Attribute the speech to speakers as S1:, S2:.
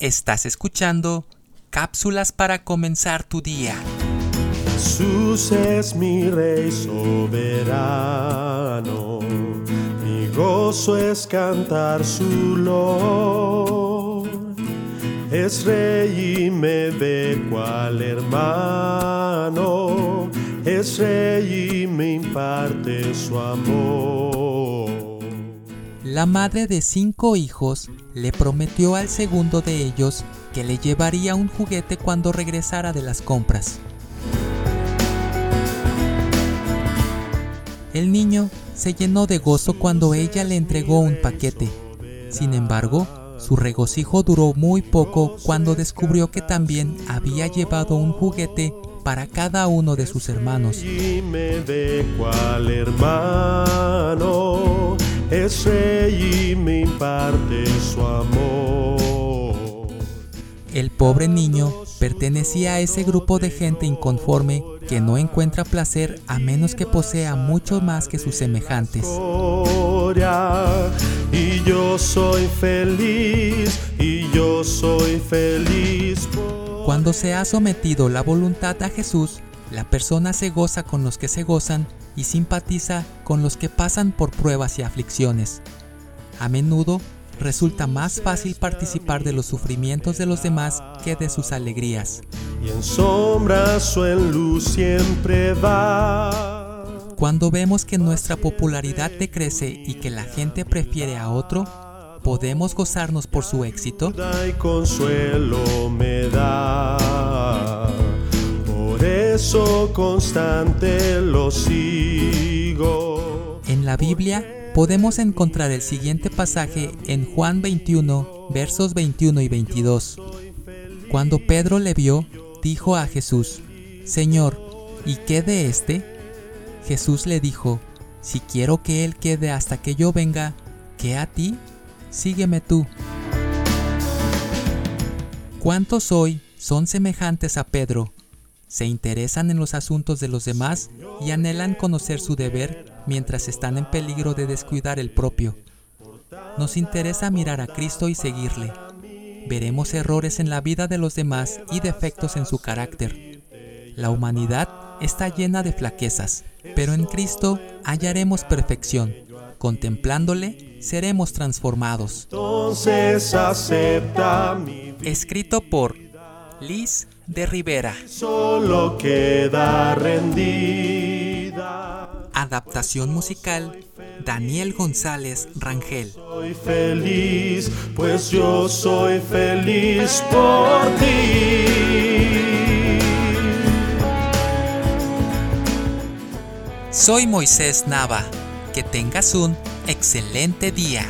S1: Estás escuchando cápsulas para comenzar tu día.
S2: Jesús es mi rey soberano, mi gozo es cantar su lor. Es rey y me ve cual hermano, es rey y me imparte su amor.
S1: La madre de cinco hijos le prometió al segundo de ellos que le llevaría un juguete cuando regresara de las compras. El niño se llenó de gozo cuando ella le entregó un paquete. Sin embargo, su regocijo duró muy poco cuando descubrió que también había llevado un juguete para cada uno de sus hermanos.
S2: Y me ve cual hermano, es y me imparte su amor.
S1: El pobre niño pertenecía a ese grupo de gente inconforme que no encuentra placer a menos que posea mucho más que sus semejantes.
S2: Y yo soy feliz, y yo soy feliz.
S1: Cuando se ha sometido la voluntad a Jesús, la persona se goza con los que se gozan y simpatiza con los que pasan por pruebas y aflicciones. A menudo resulta más fácil participar de los sufrimientos de los demás que de sus alegrías.
S2: Y en sombras o en luz siempre va.
S1: Cuando vemos que nuestra popularidad decrece y que la gente prefiere a otro, ¿podemos gozarnos por su éxito?
S2: Y consuelo me da. Constante.
S1: En la Biblia podemos encontrar el siguiente pasaje en Juan 21, versos 21 y 22. Cuando Pedro le vio, dijo a Jesús, Señor, ¿y qué de este? Jesús le dijo, Si quiero que él quede hasta que yo venga, ¿qué a ti? Sígueme tú. ¿Cuántos hoy son semejantes a Pedro? Se interesan en los asuntos de los demás y anhelan conocer su deber mientras están en peligro de descuidar el propio. Nos interesa mirar a Cristo y seguirle. Veremos errores en la vida de los demás y defectos en su carácter. La humanidad está llena de flaquezas, pero en Cristo hallaremos perfección. Contemplándole, seremos transformados.
S2: Entonces acepta mi vida.
S1: Escrito por Liz de Rivera.
S2: Solo queda rendida.
S1: Adaptación musical Daniel González Rangel.
S2: Soy feliz, pues yo soy feliz por ti.
S1: Soy Moisés Nava. Que tengas un excelente día.